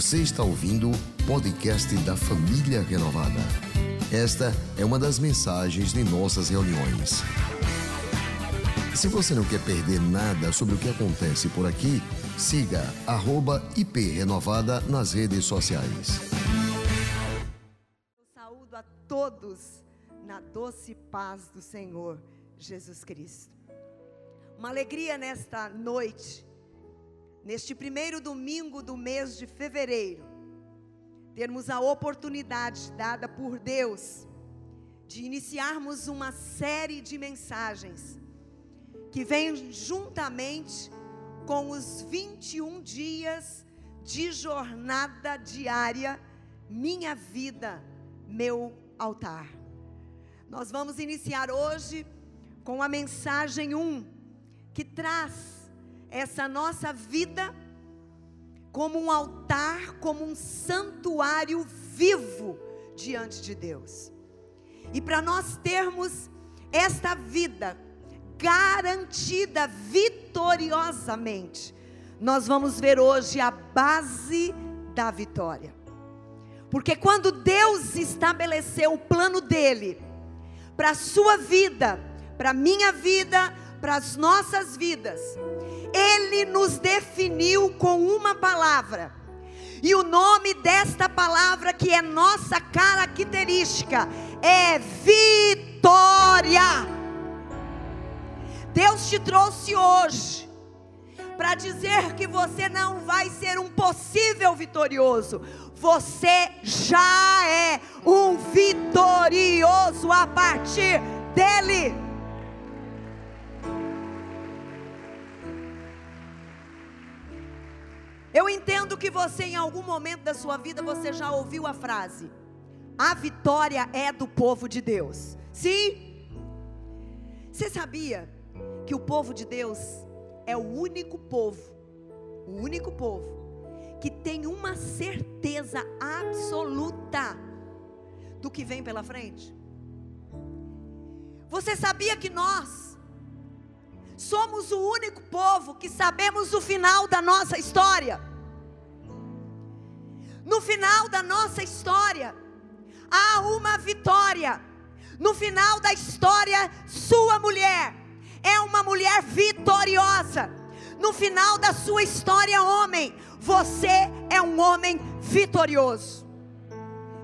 Você está ouvindo o podcast da Família Renovada. Esta é uma das mensagens de nossas reuniões. Se você não quer perder nada sobre o que acontece por aqui, siga @iprenovada nas redes sociais. Eu saúdo a todos na doce paz do Senhor Jesus Cristo. Uma alegria nesta noite, neste primeiro domingo do mês de fevereiro, termos a oportunidade dada por Deus de iniciarmos uma série de mensagens que vem juntamente com os 21 dias de jornada diária, minha vida, meu altar. Nós vamos iniciar hoje com a mensagem 1, que traz essa nossa vida como um altar, como um santuário vivo diante de Deus. E para nós termos esta vida garantida vitoriosamente, nós vamos ver hoje a base da vitória. Porque quando Deus estabeleceu o plano dele para a sua vida, para a minha vida, para as nossas vidas, ele nos definiu com uma palavra. E o nome desta palavra, que é nossa característica, é vitória. Deus te trouxe hoje para dizer que você não vai ser um possível vitorioso, você já é um vitorioso a partir dele. Entendo que você em algum momento da sua vida você já ouviu a frase: a vitória é do povo de Deus. Sim? Você sabia que o povo de Deus é o único povo, o único povo que tem uma certeza absoluta do que vem pela frente? Você sabia que nós somos o único povo que sabemos o final da nossa história? No final da nossa história, há uma vitória. No final da história, sua mulher é uma mulher vitoriosa. No final da sua história, homem, você é um homem vitorioso.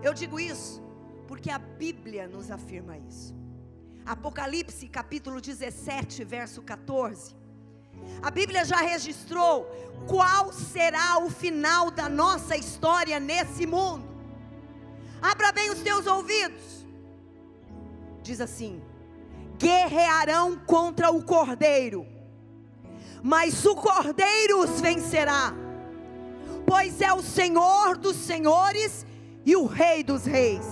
Eu digo isso porque a Bíblia nos afirma isso. Apocalipse capítulo 17, verso 14. A Bíblia já registrou qual será o final da nossa história nesse mundo. Abra bem os teus ouvidos. Diz assim: guerrearão contra o cordeiro, mas o cordeiro os vencerá, pois é o Senhor dos senhores e o Rei dos reis,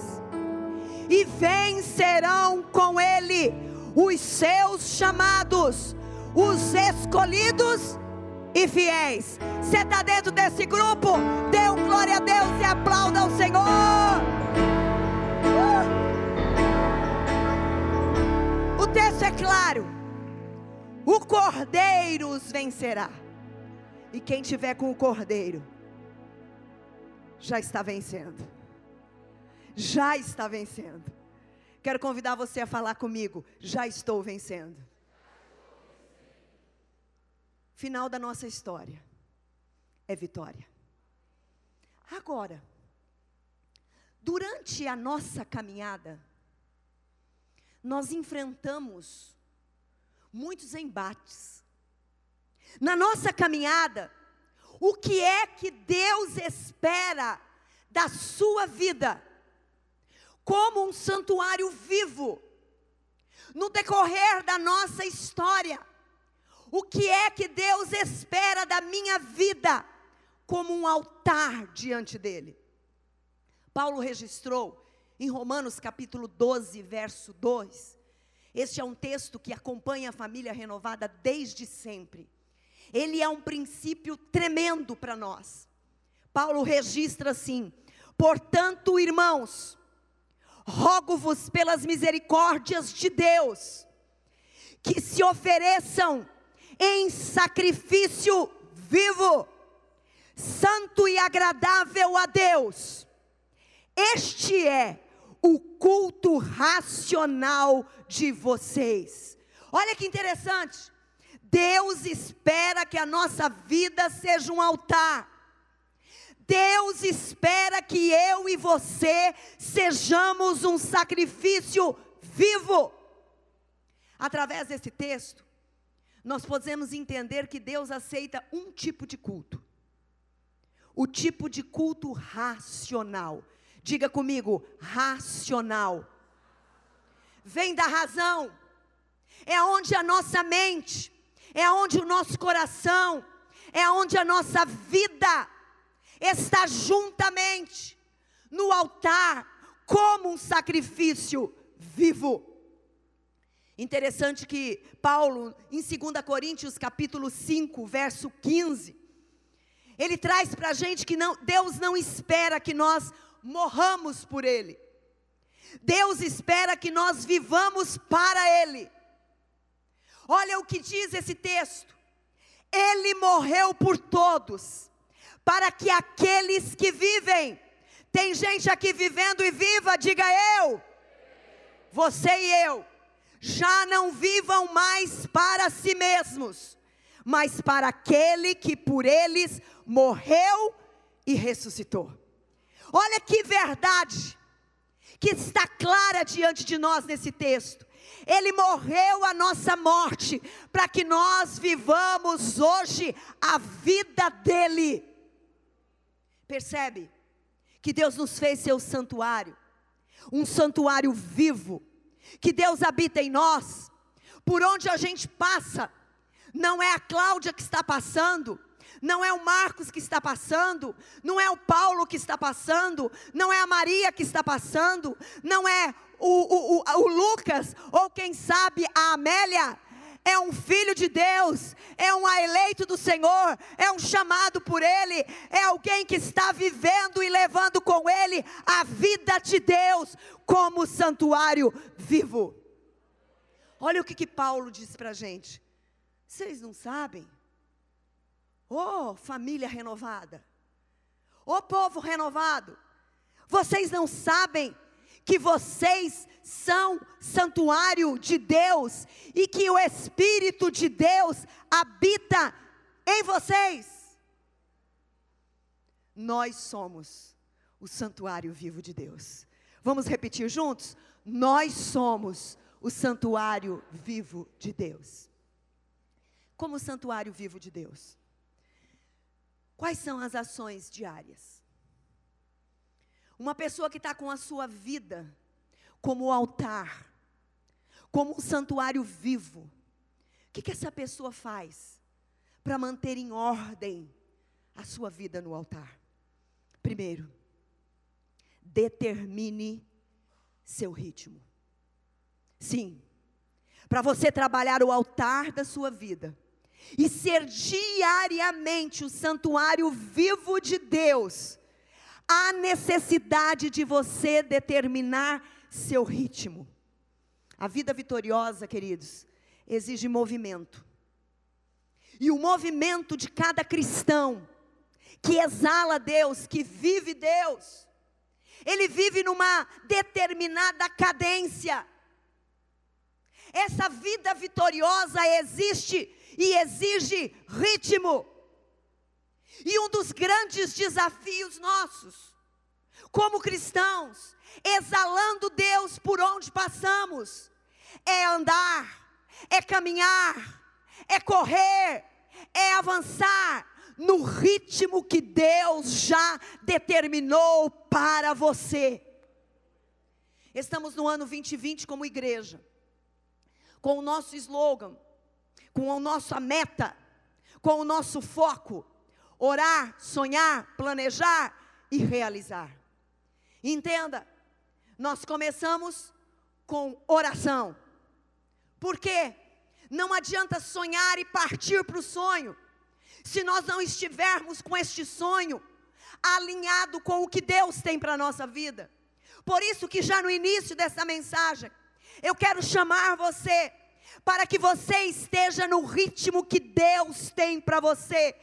e vencerão com ele os seus chamados, os escolhidos e fiéis. Você está dentro desse grupo? Dê um glória a Deus e aplauda ao Senhor. Uh! O texto é claro. O cordeiro os vencerá. E quem tiver com o cordeiro já está vencendo. Já está vencendo. Quero convidar você a falar comigo. Já estou vencendo. Final da nossa história é vitória. Agora, durante a nossa caminhada, nós enfrentamos muitos embates. Na nossa caminhada, o que é que Deus espera da sua vida? Como um santuário vivo, no decorrer da nossa história o que é que Deus espera da minha vida como um altar diante dele. Paulo registrou em Romanos capítulo 12, verso 2. Este é um texto que acompanha a família renovada desde sempre. Ele é um princípio tremendo para nós. Paulo registra assim: Portanto, irmãos, rogo-vos pelas misericórdias de Deus, que se ofereçam em sacrifício vivo, santo e agradável a Deus. Este é o culto racional de vocês. Olha que interessante. Deus espera que a nossa vida seja um altar. Deus espera que eu e você sejamos um sacrifício vivo. Através desse texto, nós podemos entender que Deus aceita um tipo de culto. O tipo de culto racional. Diga comigo, racional. Vem da razão. É onde a nossa mente, é onde o nosso coração, é onde a nossa vida está juntamente no altar como um sacrifício vivo. Interessante que Paulo, em 2 Coríntios capítulo 5, verso 15, ele traz para a gente que não, Deus não espera que nós morramos por Ele. Deus espera que nós vivamos para Ele. Olha o que diz esse texto. Ele morreu por todos, para que aqueles que vivem, tem gente aqui vivendo e viva, diga eu, você e eu, já não vivam mais para si mesmos, mas para aquele que por eles morreu e ressuscitou. Olha que verdade que está clara diante de nós nesse texto. Ele morreu a nossa morte para que nós vivamos hoje a vida dele. Percebe que Deus nos fez seu santuário, um santuário vivo, que Deus habita em nós, por onde a gente passa, não é a Cláudia que está passando, não é o Marcos que está passando, não é o Paulo que está passando, não é a Maria que está passando, não é o, o, o, o Lucas, ou quem sabe a Amélia, é um filho de Deus, é um eleito do Senhor, é um chamado por Ele, é alguém que está vivendo e levando com Ele a vida de Deus como santuário vivo. Olha o que, que Paulo diz para a gente. Vocês não sabem? Oh, família renovada. Oh, povo renovado. Vocês não sabem que vocês são santuário de Deus e que o Espírito de Deus habita em vocês. Nós somos o santuário vivo de Deus. Vamos repetir juntos? Nós somos o santuário vivo de Deus. Como santuário vivo de Deus. Quais são as ações diárias? Uma pessoa que está com a sua vida como altar, como um santuário vivo. O que, que essa pessoa faz para manter em ordem a sua vida no altar? Primeiro, determine seu ritmo. Sim, para você trabalhar o altar da sua vida e ser diariamente o santuário vivo de Deus, há necessidade de você determinar seu ritmo. A vida vitoriosa, queridos, exige movimento. E o movimento de cada cristão que exala Deus, que vive Deus, ele vive numa determinada cadência. Essa vida vitoriosa existe e exige ritmo. E um dos grandes desafios nossos, como cristãos, exalando Deus por onde passamos, é andar, é caminhar, é correr, é avançar no ritmo que Deus já determinou para você. Estamos no ano 2020 como igreja, com o nosso slogan, com a nossa meta, com o nosso foco orar, sonhar, planejar e realizar. Entenda, nós começamos com oração. Por quê? Não adianta sonhar e partir para o sonho, se nós não estivermos com este sonho alinhado com o que Deus tem para a nossa vida. Por isso que já no início dessa mensagem, eu quero chamar você para que você esteja no ritmo que Deus tem para você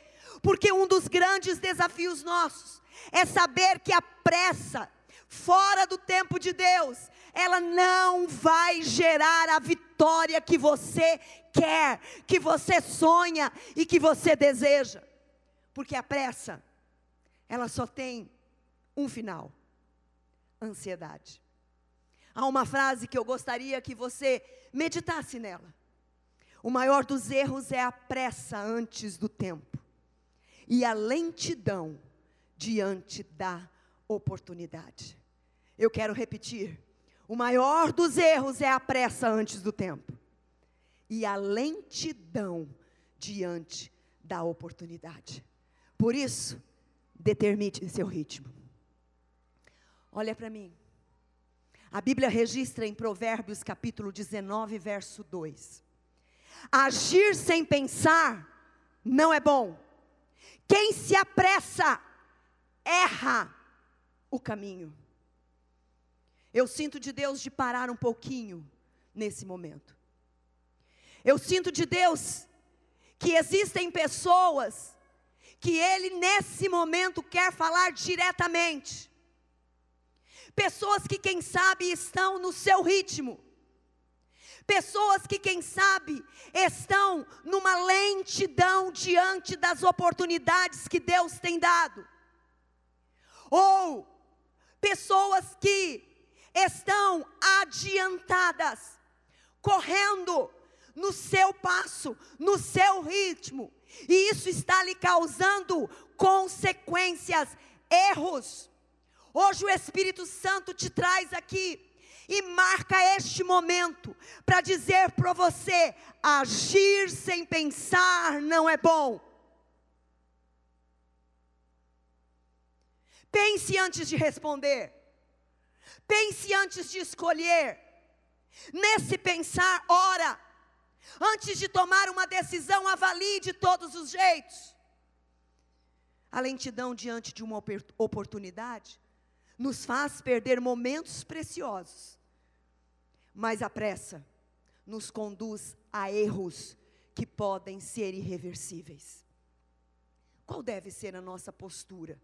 Porque um dos grandes desafios nossos é saber que a pressa, fora do tempo de Deus, ela não vai gerar a vitória que você quer, que você sonha e que você deseja. Porque a pressa, ela só tem um final: ansiedade. Há uma frase que eu gostaria que você meditasse nela. O maior dos erros é a pressa antes do tempo e a lentidão diante da oportunidade. Eu quero repetir: o maior dos erros é a pressa antes do tempo e a lentidão diante da oportunidade. Por isso, determine seu ritmo. Olha para mim. A Bíblia registra em Provérbios capítulo 19, verso 2. Agir sem pensar não é bom. Quem se apressa erra o caminho. Eu sinto de Deus de parar um pouquinho nesse momento. Eu sinto de Deus que existem pessoas que Ele nesse momento quer falar diretamente. Pessoas que, quem sabe, estão no seu ritmo Pessoas que, quem sabe, estão numa lentidão diante das oportunidades que Deus tem dado. Ou pessoas que estão adiantadas, correndo no seu passo, no seu ritmo, e isso está lhe causando consequências, erros. Hoje o Espírito Santo te traz aqui e marca este momento para dizer para você: agir sem pensar não é bom. Pense antes de responder. Pense antes de escolher. Nesse pensar, ora. Antes de tomar uma decisão, avalie de todos os jeitos. A lentidão diante de uma oportunidade nos faz perder momentos preciosos mas a pressa nos conduz a erros que podem ser irreversíveis. Qual deve ser a nossa postura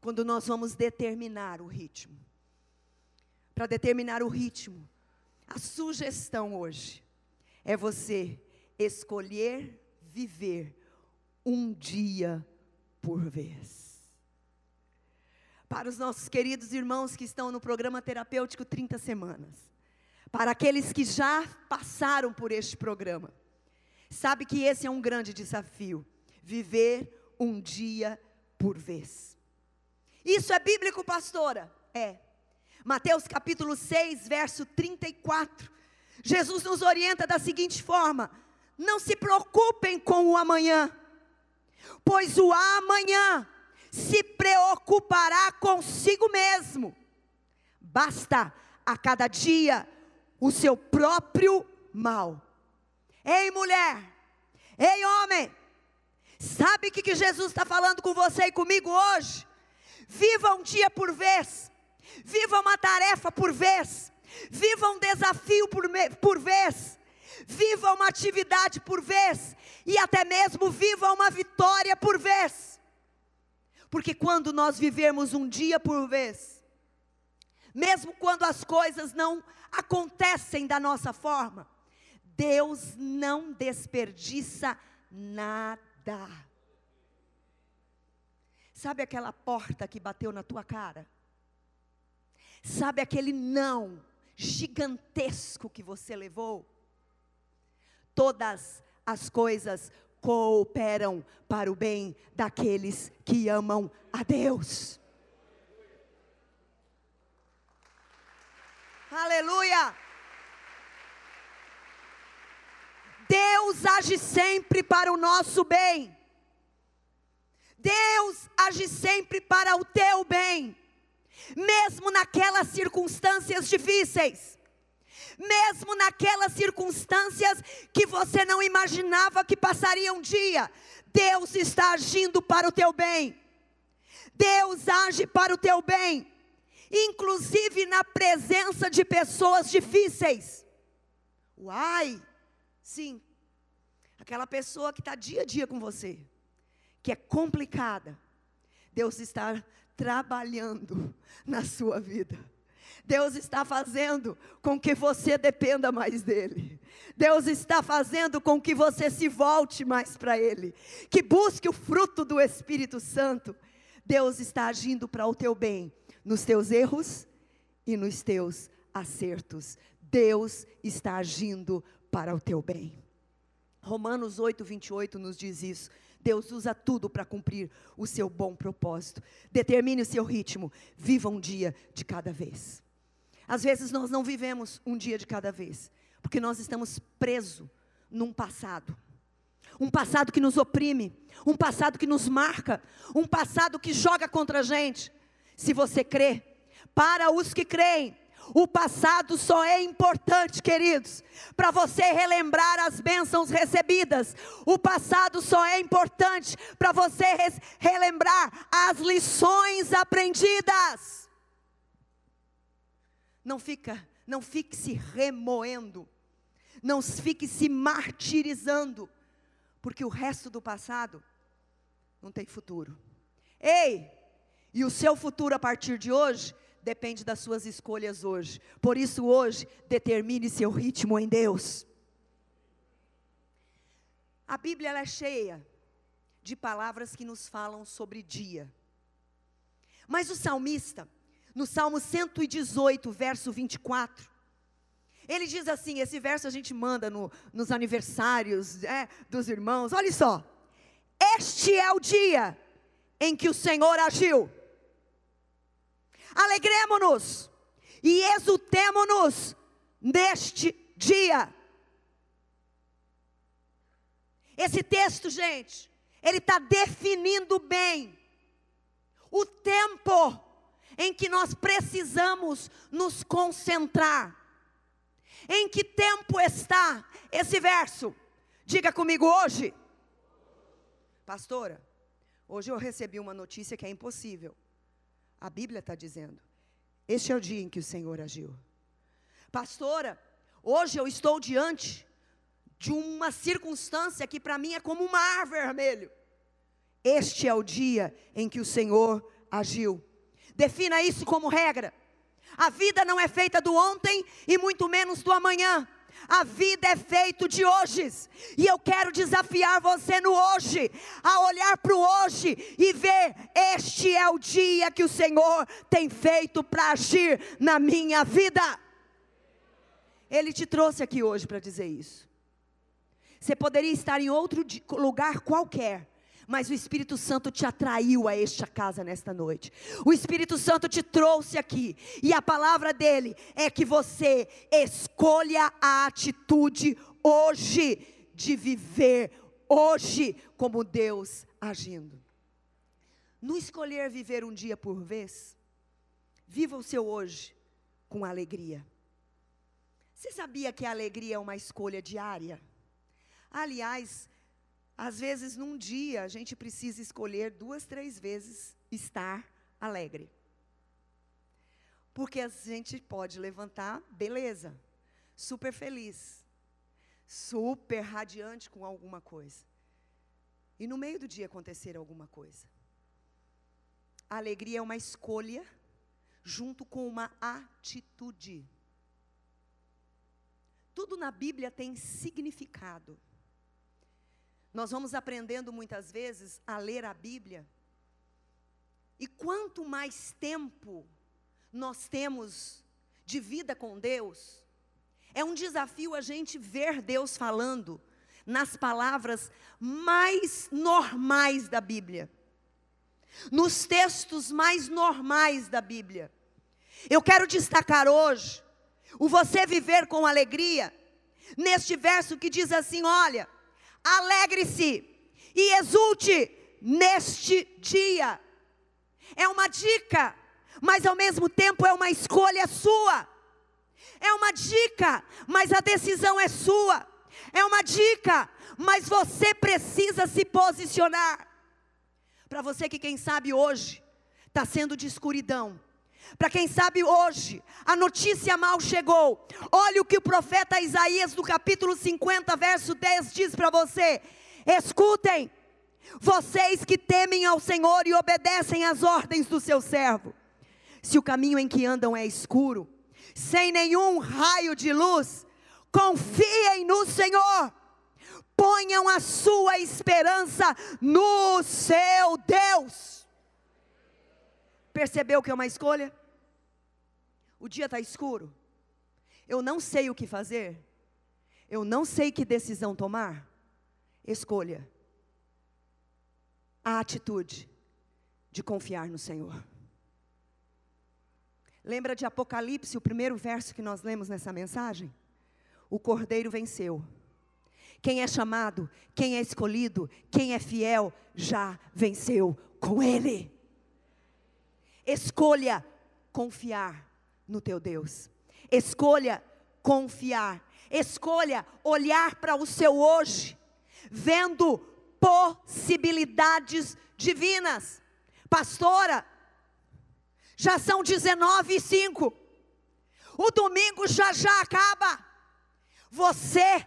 quando nós vamos determinar o ritmo? Para determinar o ritmo, a sugestão hoje é você escolher viver um dia por vez. Para os nossos queridos irmãos que estão no programa terapêutico 30 semanas, para aqueles que já passaram por este programa, sabe que esse é um grande desafio: viver um dia por vez. Isso é bíblico, pastora? É. Mateus capítulo 6, verso 34. Jesus nos orienta da seguinte forma: Não se preocupem com o amanhã, pois o amanhã se preocupará consigo mesmo. Basta a cada dia o seu próprio mal. Ei, mulher, ei, homem, sabe o que, que Jesus está falando com você e comigo hoje? Viva um dia por vez, viva uma tarefa por vez, viva um desafio por, por vez, viva uma atividade por vez, e até mesmo viva uma vitória por vez. Porque quando nós vivermos um dia por vez, mesmo quando as coisas não acontecem da nossa forma, Deus não desperdiça nada. Sabe aquela porta que bateu na tua cara? Sabe aquele não gigantesco que você levou? Todas as coisas cooperam para o bem daqueles que amam a Deus. Aleluia! Deus age sempre para o nosso bem. Deus age sempre para o teu bem, mesmo naquelas circunstâncias difíceis, mesmo naquelas circunstâncias que você não imaginava que passaria um dia. Deus está agindo para o teu bem. Deus age para o teu bem inclusive na presença de pessoas difíceis. Uai, sim, aquela pessoa que está dia a dia com você, que é complicada, Deus está trabalhando na sua vida. Deus está fazendo com que você dependa mais dEle. Deus está fazendo com que você se volte mais para Ele. Que busque o fruto do Espírito Santo. Deus está agindo para o teu bem, nos teus erros e nos teus acertos. Deus está agindo para o teu bem. Romanos 8, 28 nos diz isso. Deus usa tudo para cumprir o seu bom propósito. Determine o seu ritmo. Viva um dia de cada vez. Às vezes nós não vivemos um dia de cada vez, porque nós estamos presos num passado. Um passado que nos oprime, um passado que nos marca, um passado que joga contra a gente. Se você crê, para os que creem, o passado só é importante, queridos, para você relembrar as bênçãos recebidas. O passado só é importante para você relembrar as lições aprendidas. Não fica, não fique se remoendo. Não fique se martirizando, porque o resto do passado não tem futuro. Ei, e o seu futuro a partir de hoje depende das suas escolhas hoje. Por isso, hoje, determine seu ritmo em Deus. A Bíblia é cheia de palavras que nos falam sobre dia. Mas o salmista, no Salmo 118, verso 24, ele diz assim: esse verso a gente manda no, nos aniversários é, dos irmãos. Olha só. Este é o dia em que o Senhor agiu alegremos-nos e exultemo-nos neste dia. Esse texto, gente, ele está definindo bem o tempo em que nós precisamos nos concentrar. Em que tempo está esse verso? Diga comigo hoje. Pastora, hoje eu recebi uma notícia que é impossível. A Bíblia está dizendo. Este é o dia em que o Senhor agiu. Pastora, hoje eu estou diante de uma circunstância que para mim é como um mar vermelho. Este é o dia em que o Senhor agiu. Defina isso como regra. A vida não é feita do ontem e muito menos do amanhã. A vida é feito de hoje. E eu quero desafiar você no hoje, a olhar para o hoje e ver: este é o dia que o Senhor tem feito para agir na minha vida. Ele te trouxe aqui hoje para dizer isso. Você poderia estar em outro lugar qualquer, mas o Espírito Santo te atraiu a esta casa nesta noite. O Espírito Santo te trouxe aqui, e a palavra dele é que você escolha a atitude hoje de viver hoje como Deus agindo. No escolher viver um dia por vez, viva o seu hoje com alegria. Você sabia que a alegria é uma escolha diária? Aliás, às vezes, num dia, a gente precisa escolher duas, três vezes estar alegre. Porque a gente pode levantar, beleza, super feliz, super radiante com alguma coisa. E no meio do dia acontecer alguma coisa. A alegria é uma escolha junto com uma atitude. Tudo na Bíblia tem significado. Nós vamos aprendendo muitas vezes a ler a Bíblia. E quanto mais tempo nós temos de vida com Deus, é um desafio a gente ver Deus falando nas palavras mais normais da Bíblia, nos textos mais normais da Bíblia. Eu quero destacar hoje o você viver com alegria, neste verso que diz assim: olha, alegre-se e exulte neste dia. É uma dica, mas ao mesmo tempo é uma escolha sua. É uma dica, mas a decisão é sua. É uma dica, mas você precisa se posicionar. Para você que, quem sabe, hoje está sendo de escuridão. Para quem sabe hoje, a notícia mal chegou. Olha o que o profeta Isaías, no capítulo 50, verso 10, diz para você: Escutem, vocês que temem ao Senhor e obedecem às ordens do seu servo. Se o caminho em que andam é escuro, sem nenhum raio de luz, confiem no Senhor, ponham a sua esperança no seu Deus. Percebeu que é uma escolha? O dia está escuro, eu não sei o que fazer, eu não sei que decisão tomar. Escolha a atitude de confiar no Senhor. Lembra de Apocalipse, o primeiro verso que nós lemos nessa mensagem? O cordeiro venceu. Quem é chamado, quem é escolhido, quem é fiel, já venceu com Ele. Escolha confiar no teu Deus. Escolha confiar. Escolha olhar para o seu hoje, vendo possibilidades divinas. Pastora, já são 19 e 5. O domingo já já acaba. Você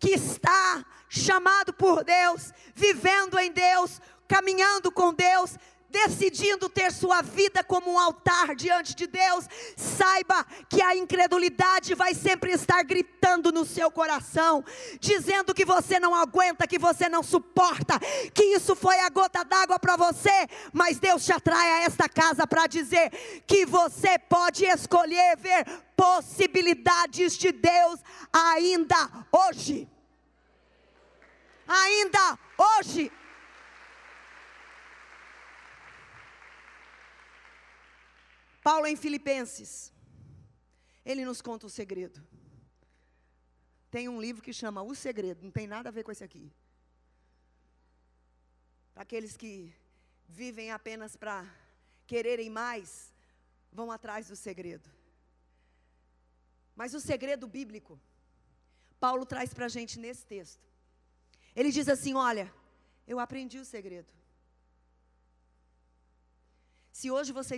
que está chamado por Deus, vivendo em Deus, caminhando com Deus, decidindo ter sua vida como um altar diante de Deus, saiba que a incredulidade vai sempre estar gritando no seu coração, dizendo que você não aguenta, que você não suporta, que isso foi a gota d'água para você, mas Deus te atrai a esta casa para dizer que você pode escolher ver possibilidades de Deus ainda hoje. Ainda hoje. Paulo em Filipenses, ele nos conta o segredo. Tem um livro que chama O Segredo, não tem nada a ver com esse aqui. Aqueles que vivem apenas para quererem mais, vão atrás do segredo. Mas o segredo bíblico, Paulo traz para a gente nesse texto. Ele diz assim: Olha, eu aprendi o segredo. Se hoje você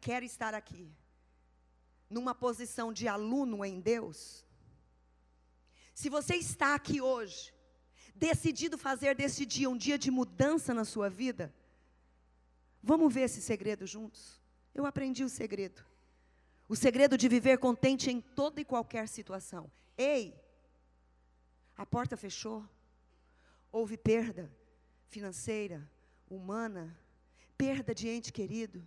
quer estar aqui, numa posição de aluno em Deus, se você está aqui hoje, decidido fazer desse dia um dia de mudança na sua vida, vamos ver esse segredo juntos? Eu aprendi o segredo. O segredo de viver contente em toda e qualquer situação. Ei, a porta fechou, houve perda financeira, humana, perda de ente querido,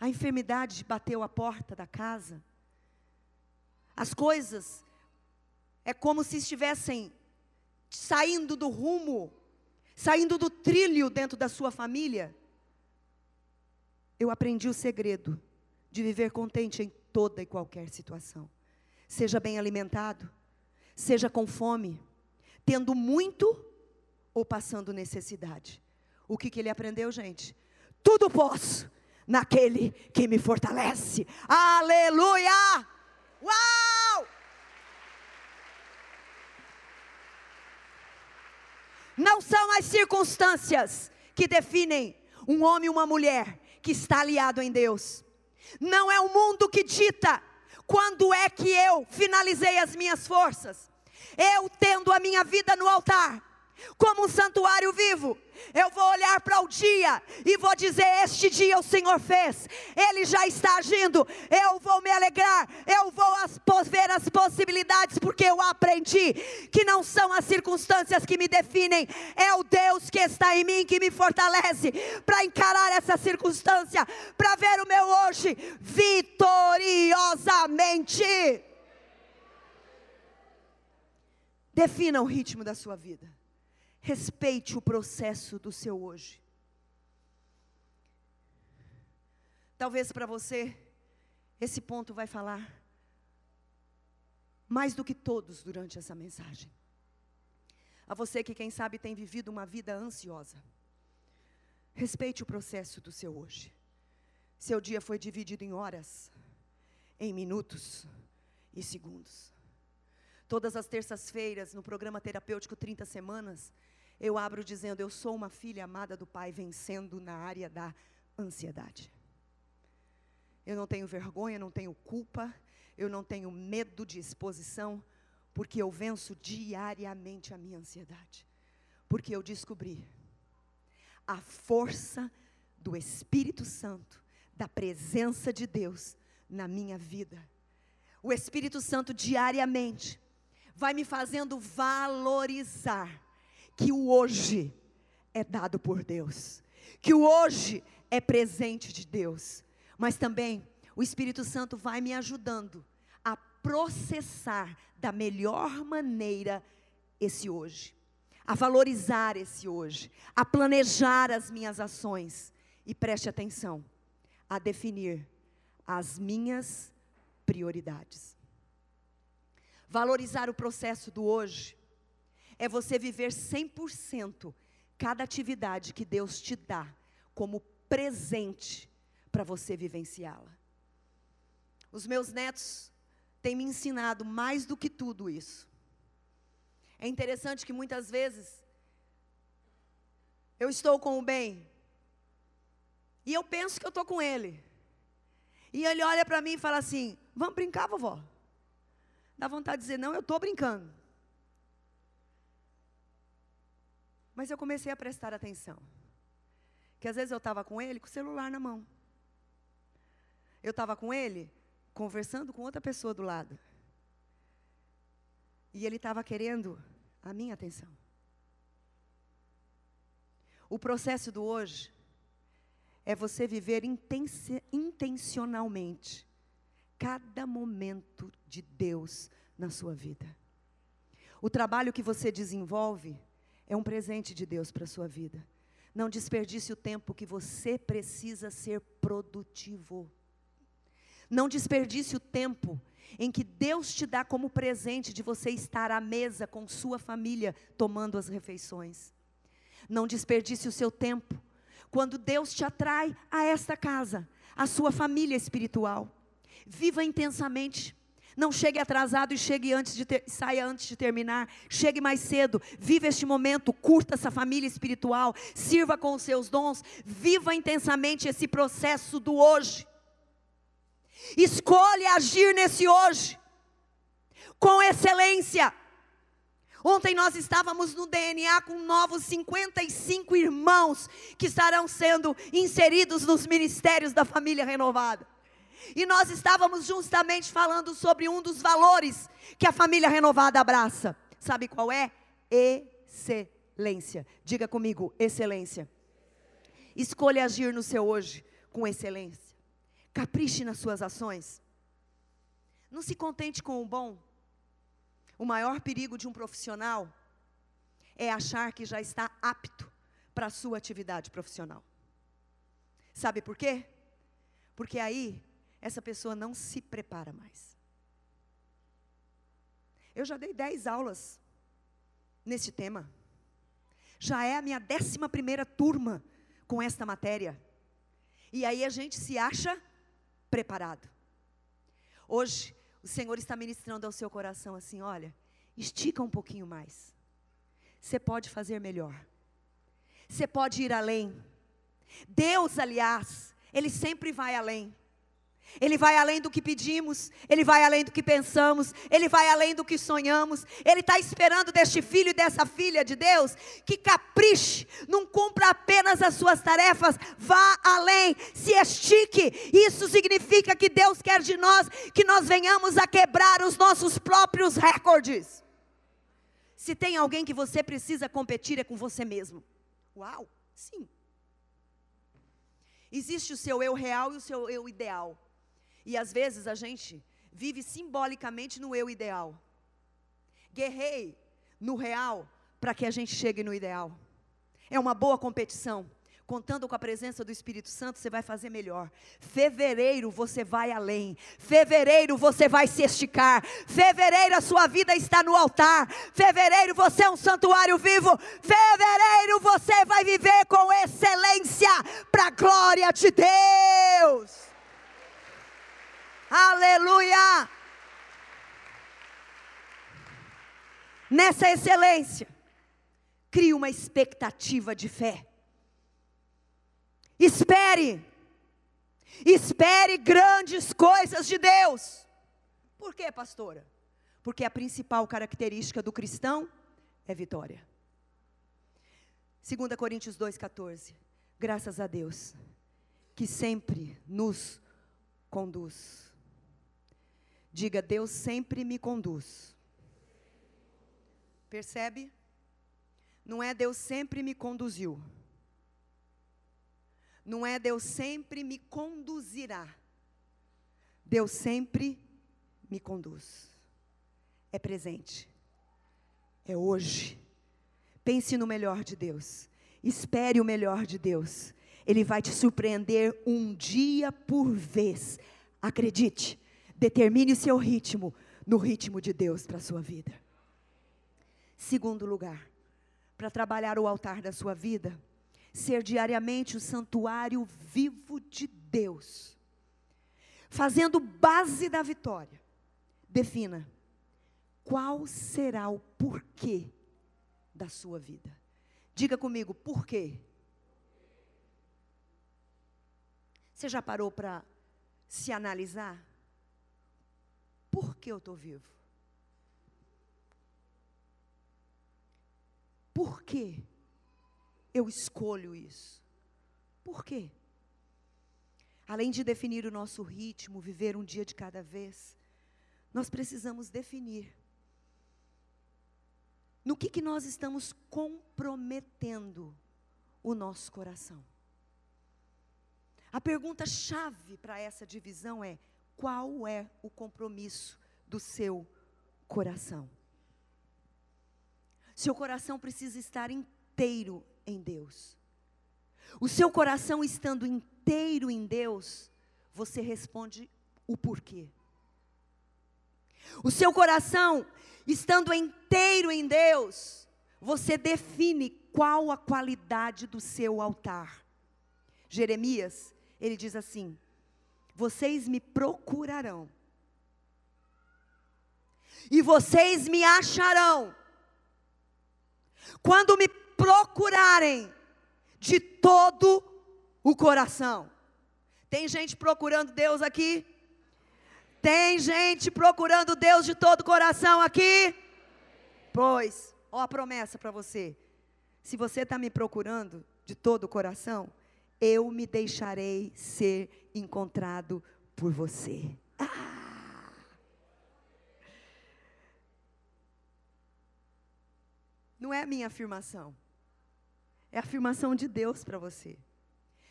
a enfermidade bateu a porta da casa, as coisas é como se estivessem saindo do rumo, saindo do trilho dentro da sua família. Eu aprendi o segredo de viver contente em toda e qualquer situação. Seja bem alimentado, seja com fome, tendo muito ou passando necessidade. O que, que ele aprendeu, gente? Tudo posso naquele que me fortalece. Aleluia! Uau! Não são as circunstâncias que definem um homem e uma mulher que está aliado em Deus. Não é o mundo que dita quando é que eu finalizei as minhas forças. Eu tendo a minha vida no altar, como um santuário vivo. Eu vou olhar para o dia e vou dizer: Este dia o Senhor fez, Ele já está agindo. Eu vou me alegrar, eu vou as, ver as possibilidades, porque eu aprendi que não são as circunstâncias que me definem, é o Deus que está em mim que me fortalece para encarar essa circunstância, para ver o meu hoje vitoriosamente. Defina o ritmo da sua vida. Respeite o processo do seu hoje. Talvez para você, esse ponto vai falar mais do que todos durante essa mensagem. A você que, quem sabe, tem vivido uma vida ansiosa. Respeite o processo do seu hoje. Seu dia foi dividido em horas, em minutos e segundos. Todas as terças-feiras, no programa terapêutico 30 Semanas, eu abro dizendo: Eu sou uma filha amada do Pai, vencendo na área da ansiedade. Eu não tenho vergonha, não tenho culpa, eu não tenho medo de exposição, porque eu venço diariamente a minha ansiedade. Porque eu descobri a força do Espírito Santo, da presença de Deus na minha vida. O Espírito Santo diariamente vai me fazendo valorizar que o hoje é dado por Deus, que o hoje é presente de Deus, mas também o Espírito Santo vai me ajudando a processar da melhor maneira esse hoje, a valorizar esse hoje, a planejar as minhas ações e preste atenção, a definir as minhas prioridades. Valorizar o processo do hoje é você viver 100% cada atividade que Deus te dá como presente para você vivenciá-la. Os meus netos têm me ensinado mais do que tudo isso. É interessante que muitas vezes eu estou com o bem e eu penso que eu estou com ele. E ele olha para mim e fala assim: Vamos brincar, vovó? Dá vontade de dizer: Não, eu estou brincando. Mas eu comecei a prestar atenção. Que às vezes eu estava com ele com o celular na mão. Eu estava com ele conversando com outra pessoa do lado. E ele estava querendo a minha atenção. O processo do hoje é você viver intencionalmente cada momento de Deus na sua vida. O trabalho que você desenvolve é um presente de Deus para a sua vida. Não desperdice o tempo que você precisa ser produtivo. Não desperdice o tempo em que Deus te dá como presente de você estar à mesa com sua família tomando as refeições. Não desperdice o seu tempo quando Deus te atrai a esta casa, a sua família espiritual. Viva intensamente. Não chegue atrasado e chegue antes de ter, saia antes de terminar. Chegue mais cedo. Viva este momento, curta essa família espiritual, sirva com os seus dons, viva intensamente esse processo do hoje. Escolha agir nesse hoje com excelência. Ontem nós estávamos no DNA com novos 55 irmãos que estarão sendo inseridos nos ministérios da família renovada. E nós estávamos justamente falando sobre um dos valores que a família renovada abraça. Sabe qual é? Excelência. Diga comigo, excelência. Escolha agir no seu hoje com excelência. Capriche nas suas ações. Não se contente com o bom. O maior perigo de um profissional é achar que já está apto para a sua atividade profissional. Sabe por quê? Porque aí essa pessoa não se prepara mais. Eu já dei dez aulas nesse tema. Já é a minha décima primeira turma com esta matéria. E aí a gente se acha preparado. Hoje, o Senhor está ministrando ao seu coração assim: olha, estica um pouquinho mais. Você pode fazer melhor. Você pode ir além. Deus, aliás, Ele sempre vai além. Ele vai além do que pedimos, Ele vai além do que pensamos, Ele vai além do que sonhamos. Ele está esperando deste filho e dessa filha de Deus que capriche, não cumpra apenas as suas tarefas, vá além, se estique. Isso significa que Deus quer de nós que nós venhamos a quebrar os nossos próprios recordes. Se tem alguém que você precisa competir, é com você mesmo. Uau, sim. Existe o seu eu real e o seu eu ideal. E às vezes a gente vive simbolicamente no eu ideal. Guerrei no real para que a gente chegue no ideal. É uma boa competição. Contando com a presença do Espírito Santo, você vai fazer melhor. Fevereiro você vai além. Fevereiro você vai se esticar. Fevereiro a sua vida está no altar. Fevereiro você é um santuário vivo. Fevereiro você vai viver com excelência para a glória de Deus. Aleluia! Nessa excelência, crie uma expectativa de fé. Espere, espere grandes coisas de Deus. Por quê, pastora? Porque a principal característica do cristão é vitória. 2 Coríntios 2,14. Graças a Deus, que sempre nos conduz. Diga, Deus sempre me conduz. Percebe? Não é Deus sempre me conduziu. Não é Deus sempre me conduzirá. Deus sempre me conduz. É presente. É hoje. Pense no melhor de Deus. Espere o melhor de Deus. Ele vai te surpreender um dia por vez. Acredite. Determine o seu ritmo no ritmo de Deus para a sua vida. Segundo lugar, para trabalhar o altar da sua vida, ser diariamente o santuário vivo de Deus, fazendo base da vitória. Defina qual será o porquê da sua vida. Diga comigo, por quê? Você já parou para se analisar? Que eu estou vivo? Por que eu escolho isso? Por quê? Além de definir o nosso ritmo, viver um dia de cada vez, nós precisamos definir no que, que nós estamos comprometendo o nosso coração. A pergunta chave para essa divisão é: qual é o compromisso do seu coração? Seu coração precisa estar inteiro em Deus. O seu coração estando inteiro em Deus, você responde o porquê. O seu coração estando inteiro em Deus, você define qual a qualidade do seu altar. Jeremias, ele diz assim: Vocês me procurarão, e vocês me acharão, quando me procurarem de todo o coração. Tem gente procurando Deus aqui? Tem gente procurando Deus de todo o coração aqui? Pois, ó a promessa para você. Se você está me procurando de todo o coração, eu me deixarei ser encontrado por você. Ah! Não é minha afirmação. É a afirmação de Deus para você.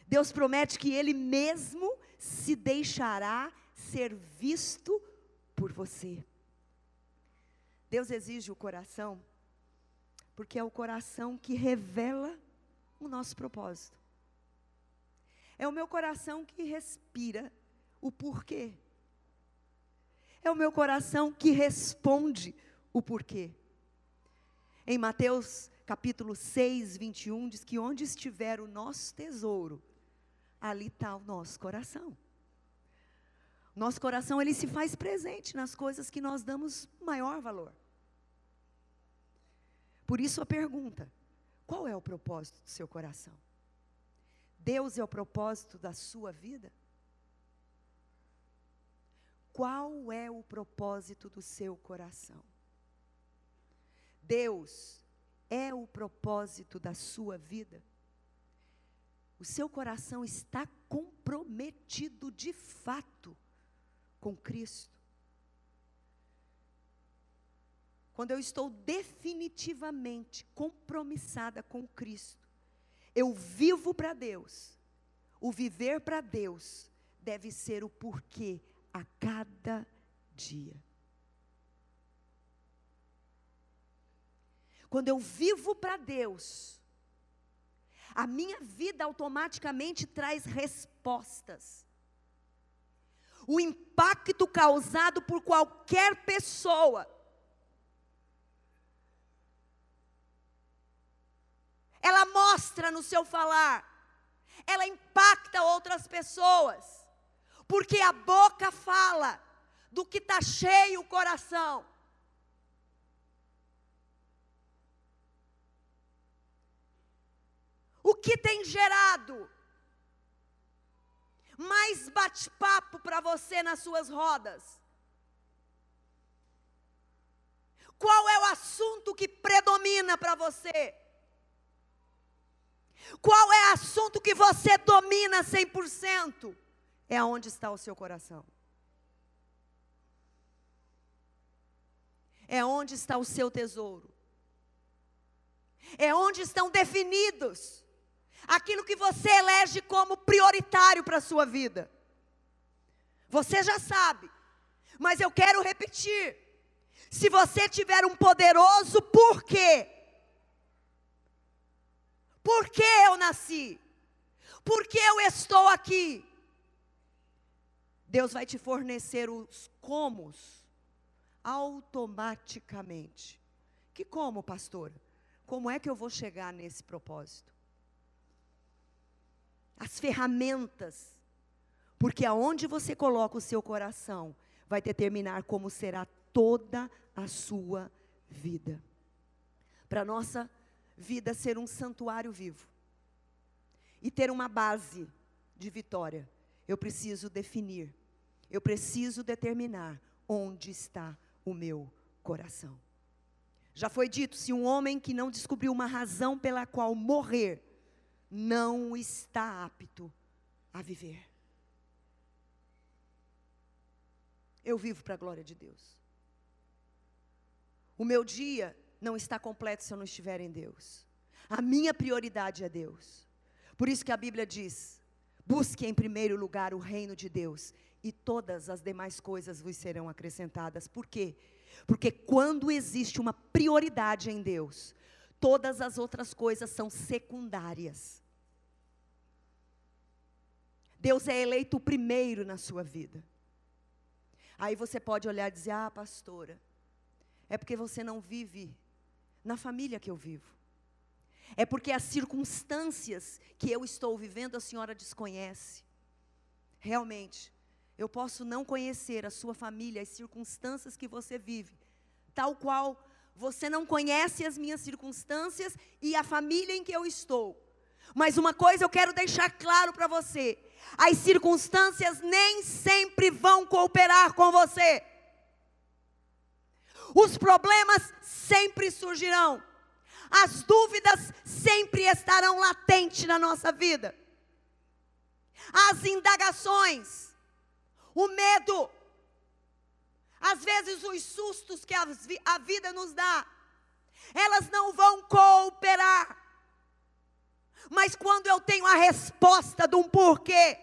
Deus promete que Ele mesmo se deixará ser visto por você. Deus exige o coração, porque é o coração que revela o nosso propósito. É o meu coração que respira o porquê. É o meu coração que responde o porquê. Em Mateus capítulo 6, 21, diz que onde estiver o nosso tesouro, ali está o nosso coração. Nosso coração ele se faz presente nas coisas que nós damos maior valor. Por isso a pergunta: qual é o propósito do seu coração? Deus é o propósito da sua vida? Qual é o propósito do seu coração? Deus é o propósito da sua vida? O seu coração está comprometido de fato com Cristo? Quando eu estou definitivamente compromissada com Cristo, eu vivo para Deus. O viver para Deus deve ser o porquê a cada dia. Quando eu vivo para Deus, a minha vida automaticamente traz respostas. O impacto causado por qualquer pessoa. Ela mostra no seu falar, ela impacta outras pessoas, porque a boca fala do que está cheio o coração. O que tem gerado mais bate-papo para você nas suas rodas? Qual é o assunto que predomina para você? Qual é o assunto que você domina 100%? É onde está o seu coração. É onde está o seu tesouro. É onde estão definidos aquilo que você elege como prioritário para a sua vida. Você já sabe, mas eu quero repetir. Se você tiver um poderoso porquê, por que eu nasci? Por que eu estou aqui? Deus vai te fornecer os comos automaticamente. Que como, pastora? Como é que eu vou chegar nesse propósito? As ferramentas. Porque aonde você coloca o seu coração vai determinar como será toda a sua vida. Para nossa vida ser um santuário vivo e ter uma base de vitória, eu preciso definir, eu preciso determinar onde está o meu coração. Já foi dito: se um homem que não descobriu uma razão pela qual morrer, não está apto a viver. Eu vivo para a glória de Deus. O meu dia não está completo se eu não estiver em Deus. A minha prioridade é Deus. Por isso que a Bíblia diz: busque em primeiro lugar o reino de Deus, e todas as demais coisas vos serão acrescentadas. Por quê? Porque quando existe uma prioridade em Deus, todas as outras coisas são secundárias. Deus é eleito primeiro na sua vida. Aí você pode olhar e dizer: Ah, pastora, é porque você não vive na família que eu vivo. É porque as circunstâncias que eu estou vivendo a senhora desconhece. Realmente, eu posso não conhecer a sua família, as circunstâncias que você vive, tal qual você não conhece as minhas circunstâncias e a família em que eu estou. Mas uma coisa eu quero deixar claro para você: as circunstâncias nem sempre vão cooperar com você. Os problemas sempre surgirão. As dúvidas sempre estarão latentes na nossa vida. As indagações, o medo, às vezes os sustos que a, vida nos dá, elas não vão cooperar. Mas quando eu tenho a resposta de um porquê,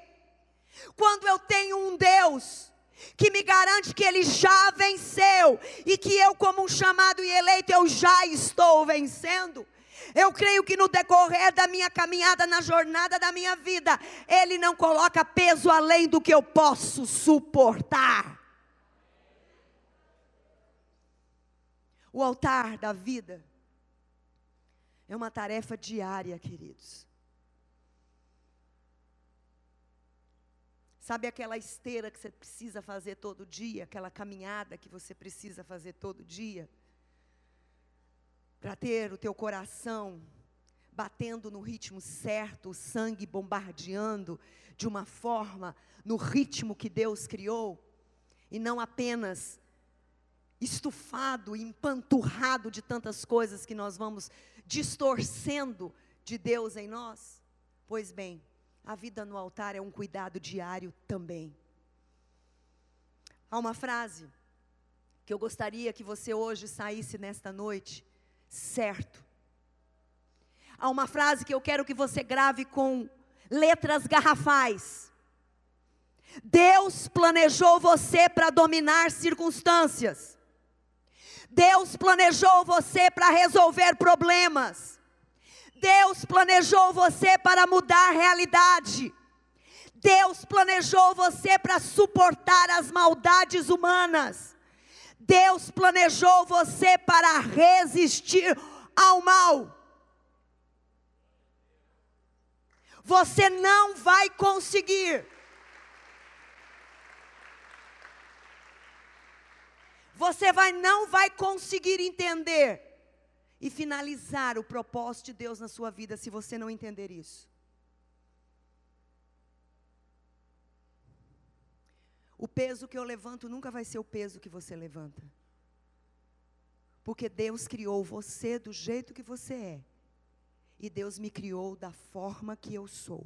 quando eu tenho um Deus que me garante que ele já venceu e que eu, como um chamado e eleito, eu já estou vencendo. Eu creio que no decorrer da minha caminhada, na jornada da minha vida, Ele não coloca peso além do que eu posso suportar. O altar da vida é uma tarefa diária, queridos. Sabe aquela esteira que você precisa fazer todo dia, aquela caminhada que você precisa fazer todo dia? Para ter o teu coração batendo no ritmo certo, o sangue bombardeando de uma forma, no ritmo que Deus criou, e não apenas estufado, empanturrado de tantas coisas que nós vamos distorcendo de Deus em nós? Pois bem, a vida no altar é um cuidado diário também. Há uma frase que eu gostaria que você hoje saísse nesta noite, certo. Há uma frase que eu quero que você grave com letras garrafais. Deus planejou você para dominar circunstâncias. Deus planejou você para resolver problemas. Deus planejou você para mudar a realidade. Deus planejou você para suportar as maldades humanas. Deus planejou você para resistir ao mal. Você não vai conseguir. Você vai não vai conseguir entender e finalizar o propósito de Deus na sua vida se você não entender isso. O peso que eu levanto nunca vai ser o peso que você levanta. Porque Deus criou você do jeito que você é. E Deus me criou da forma que eu sou.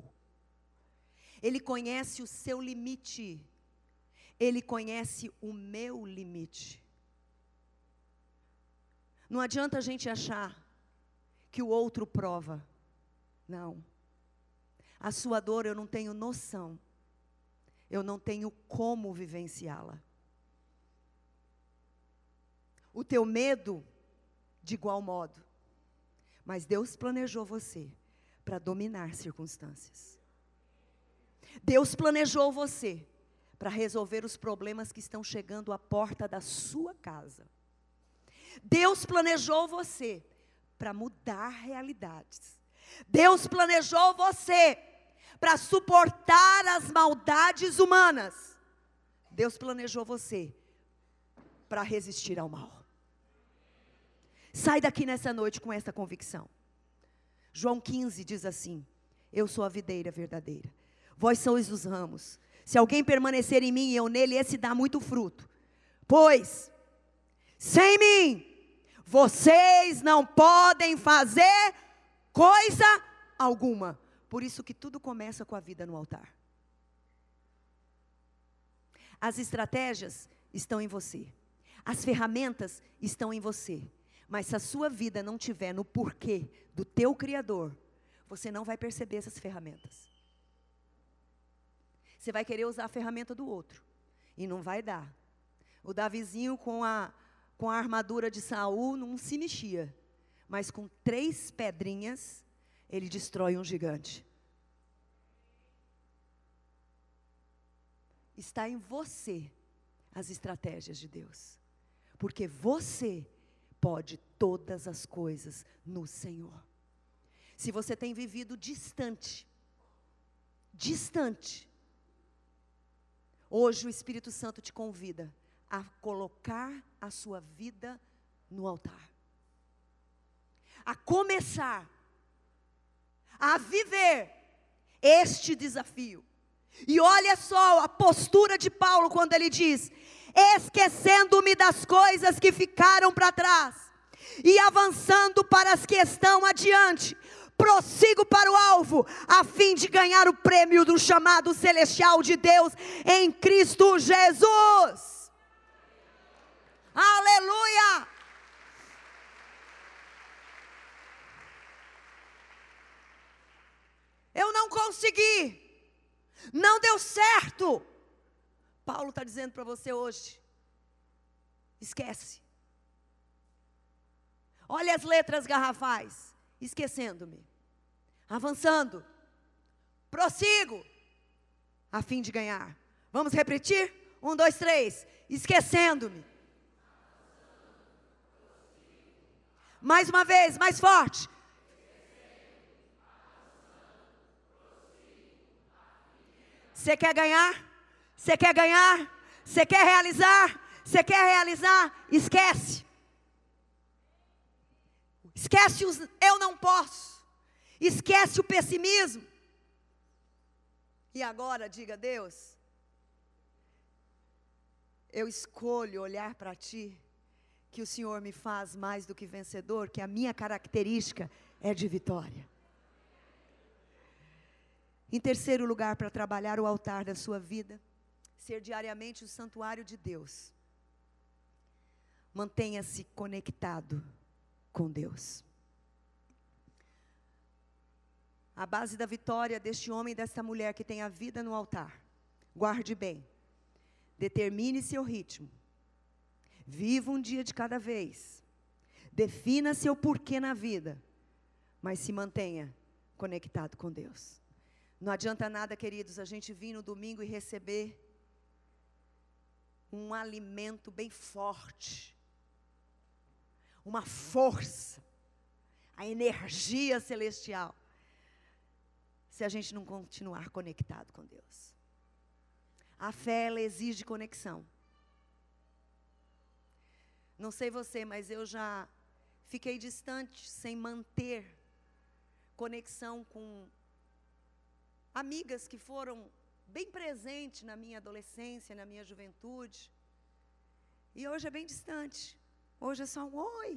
Ele conhece o seu limite. Ele conhece o meu limite. Não adianta a gente achar que o outro prova. Não. A sua dor eu não tenho noção. Eu não tenho como vivenciá-la. O teu medo, de igual modo. Mas Deus planejou você para dominar circunstâncias. Deus planejou você para resolver os problemas que estão chegando à porta da sua casa. Deus planejou você para mudar realidades. Deus planejou você para suportar as maldades humanas. Deus planejou você para resistir ao mal. Sai daqui nessa noite com essa convicção. João 15 diz assim: Eu sou a videira verdadeira, vós sois os ramos. Se alguém permanecer em mim e eu nele, esse dá muito fruto. Pois, sem mim, vocês não podem fazer coisa alguma. Por isso que tudo começa com a vida no altar. As estratégias estão em você. As ferramentas estão em você. Mas se a sua vida não tiver no porquê do teu criador, você não vai perceber essas ferramentas. Você vai querer usar a ferramenta do outro e não vai dar. O Davizinho com a com a armadura de Saul não se mexia, mas com três pedrinhas ele destrói um gigante. Está em você as estratégias de Deus. Porque você pode todas as coisas no Senhor. Se você tem vivido distante, distante, hoje o Espírito Santo te convida a colocar a sua vida no altar, a começar a viver este desafio. E olha só a postura de Paulo quando ele diz: esquecendo-me das coisas que ficaram para trás e avançando para as que estão adiante. Prossigo para o alvo, a fim de ganhar o prêmio do chamado celestial de Deus em Cristo Jesus. Aleluia! Eu não consegui, não deu certo. Paulo está dizendo para você hoje: esquece. Olha as letras garrafais, esquecendo-me, avançando, prossigo, a fim de ganhar. Vamos repetir? Um, dois, três. Esquecendo-me. Mais uma vez, mais forte. Você quer ganhar? Você quer ganhar? Você quer realizar? Você quer realizar? Esquece. Esquece os eu não posso. Esquece o pessimismo. E agora, diga Deus, eu escolho olhar para ti, que o Senhor me faz mais do que vencedor, que a minha característica é de vitória. Em terceiro lugar, para trabalhar o altar da sua vida, ser diariamente o santuário de Deus. Mantenha-se conectado com Deus. A base da vitória deste homem e desta mulher que tem a vida no altar. Guarde bem. Determine seu ritmo. Viva um dia de cada vez. Defina seu porquê na vida. Mas se mantenha conectado com Deus. Não adianta nada, queridos, a gente vir no domingo e receber um alimento bem forte, uma força, a energia celestial, se a gente não continuar conectado com Deus. A fé, ela exige conexão. Não sei você, mas eu já fiquei distante, sem manter conexão com amigas que foram bem presente na minha adolescência, na minha juventude. E hoje é bem distante. Hoje é só um oi.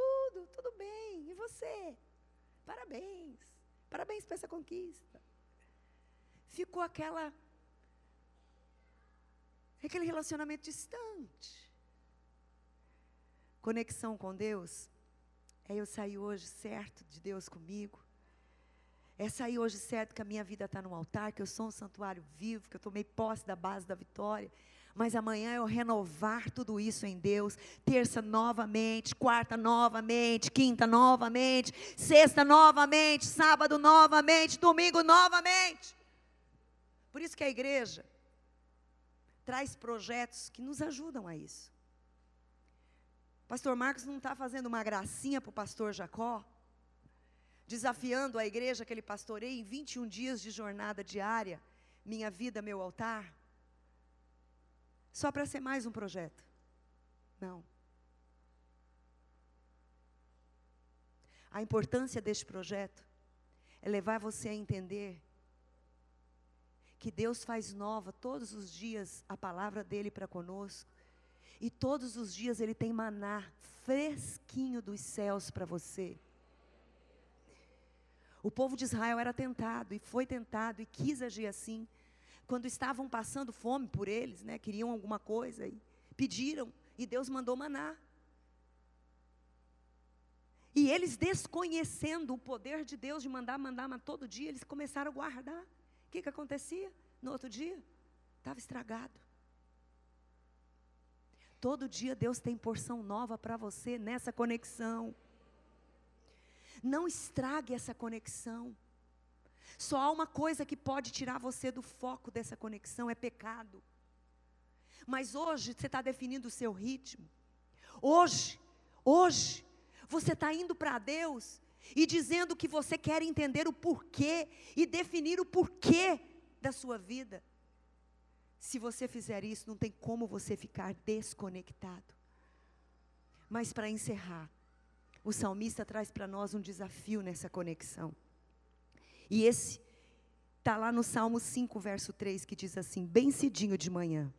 Tudo, tudo bem. E você? parabéns, parabéns para essa conquista. Ficou aquela, aquele relacionamento distante. Conexão com Deus é eu sair hoje certo de Deus comigo. É sair hoje certo que a minha vida está no altar, que eu sou um santuário vivo, que eu tomei posse da base da vitória. Mas amanhã eu renovar tudo isso em Deus. Terça novamente, quarta novamente, quinta novamente, sexta novamente, sábado novamente, domingo novamente. Por isso que a igreja traz projetos que nos ajudam a isso. Pastor Marcos não está fazendo uma gracinha para o pastor Jacó, desafiando a igreja que ele pastoreia em 21 dias de jornada diária, minha vida, meu altar, só para ser mais um projeto. Não. A importância deste projeto é levar você a entender que Deus faz nova todos os dias a palavra dele para conosco e todos os dias Ele tem maná fresquinho dos céus para você. O povo de Israel era tentado, e foi tentado, e quis agir assim. Quando estavam passando fome por eles, né, queriam alguma coisa, e pediram, e Deus mandou maná. E eles, desconhecendo o poder de Deus de mandar, mandar, mas todo dia, eles começaram a guardar. O que, que acontecia? No outro dia, estava estragado. Todo dia Deus tem porção nova para você nessa conexão. Não estrague essa conexão. Só há uma coisa que pode tirar você do foco dessa conexão: é pecado. Mas hoje você está definindo o seu ritmo. Hoje, hoje, você está indo para Deus e dizendo que você quer entender o porquê e definir o porquê da sua vida. Se você fizer isso, não tem como você ficar desconectado. Mas para encerrar, o salmista traz para nós um desafio nessa conexão. E esse está lá no Salmo 5, verso 3, que diz assim: Bem cedinho de manhã,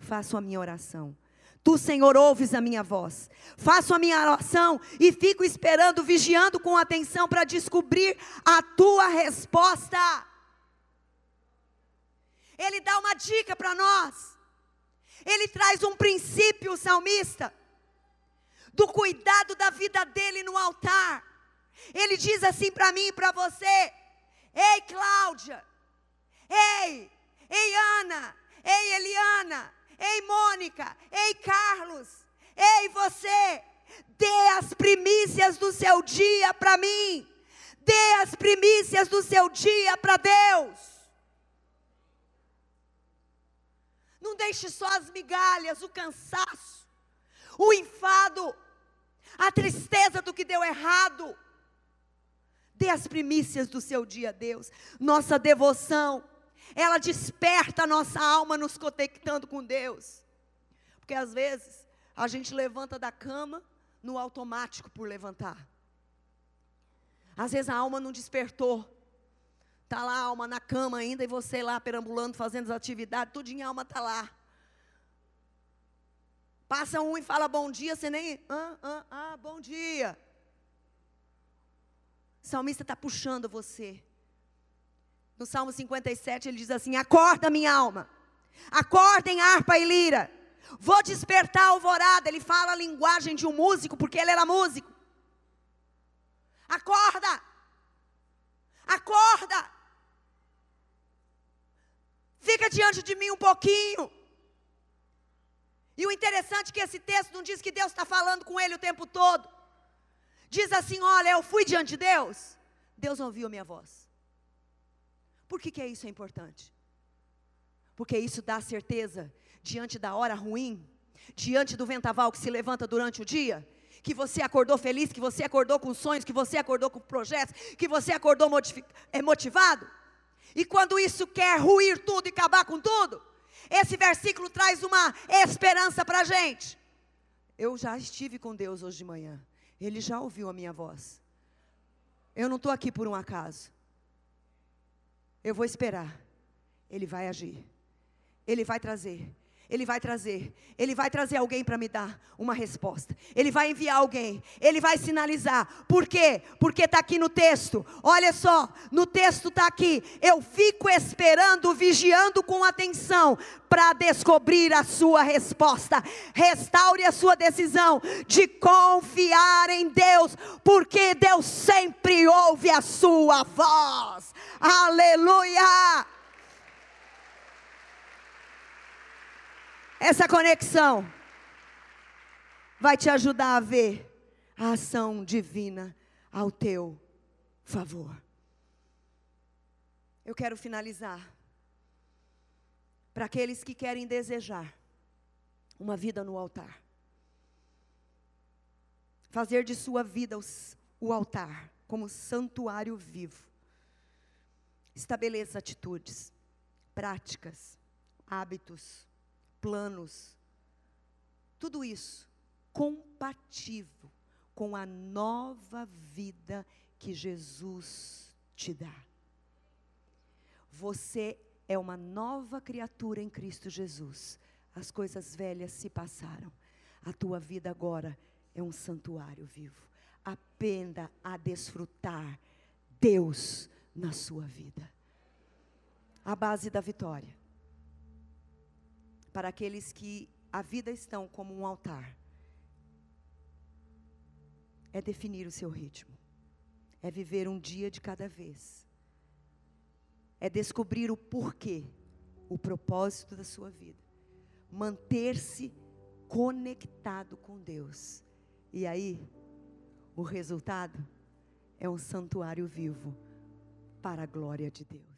faço a minha oração. Tu, Senhor, ouves a minha voz. Faço a minha oração e fico esperando, vigiando com atenção para descobrir a tua resposta. Ele dá uma dica para nós. Ele traz um princípio, salmista, do cuidado da vida dele no altar. Ele diz assim para mim e para você: Ei, Cláudia, ei, ei, Ana, ei, Eliana, ei, Mônica, ei, Carlos, ei, você, dê as primícias do seu dia para mim, dê as primícias do seu dia para Deus. Não deixe só as migalhas, o cansaço, o enfado, a tristeza do que deu errado. Dê as primícias do seu dia a Deus. Nossa devoção, ela desperta a nossa alma nos conectando com Deus. Porque às vezes a gente levanta da cama no automático por levantar. Às vezes a alma não despertou. Está lá a alma na cama ainda e você lá perambulando, fazendo as atividades, tudo em alma está lá. Passa um e fala bom dia, você nem. Ah, ah, ah, bom dia. O salmista está puxando você. No Salmo 57 ele diz assim: Acorda, minha alma. Acordem harpa e lira. Vou despertar a alvorada. Ele fala a linguagem de um músico, porque ele era músico. Acorda. Acorda. Fica diante de mim um pouquinho. E o interessante é que esse texto não diz que Deus está falando com ele o tempo todo. Diz assim: olha, eu fui diante de Deus, Deus ouviu a minha voz. Por que, que é isso é importante? Porque isso dá certeza diante da hora ruim, diante do vendaval que se levanta durante o dia, que você acordou feliz, que você acordou com sonhos, que você acordou com projetos, que você acordou é, motivado. E quando isso quer ruir tudo e acabar com tudo, esse versículo traz uma esperança para a gente. Eu já estive com Deus hoje de manhã. Ele já ouviu a minha voz. Eu não estou aqui por um acaso. Eu vou esperar. Ele vai agir. Ele vai trazer. Ele vai trazer, Ele vai trazer alguém para me dar uma resposta. Ele vai enviar alguém, Ele vai sinalizar. Por quê? Porque está aqui no texto. Olha só, no texto está aqui. Eu fico esperando, vigiando com atenção para descobrir a sua resposta. Restaure a sua decisão de confiar em Deus, porque Deus sempre ouve a sua voz. Aleluia! Essa conexão vai te ajudar a ver a ação divina ao teu favor. Eu quero finalizar para aqueles que querem desejar uma vida no altar. Fazer de sua vida os, o altar como santuário vivo. Estabeleça atitudes, práticas, hábitos, planos, tudo isso compatível com a nova vida que Jesus te dá. Você é uma nova criatura em Cristo Jesus. As coisas velhas se passaram. A tua vida agora é um santuário vivo. Aprenda a desfrutar Deus na sua vida. A base da vitória para aqueles que a vida estão como um altar. É definir o seu ritmo, é viver um dia de cada vez, é descobrir o porquê, o propósito da sua vida, manter-se conectado com Deus, e aí o resultado é um santuário vivo para a glória de Deus.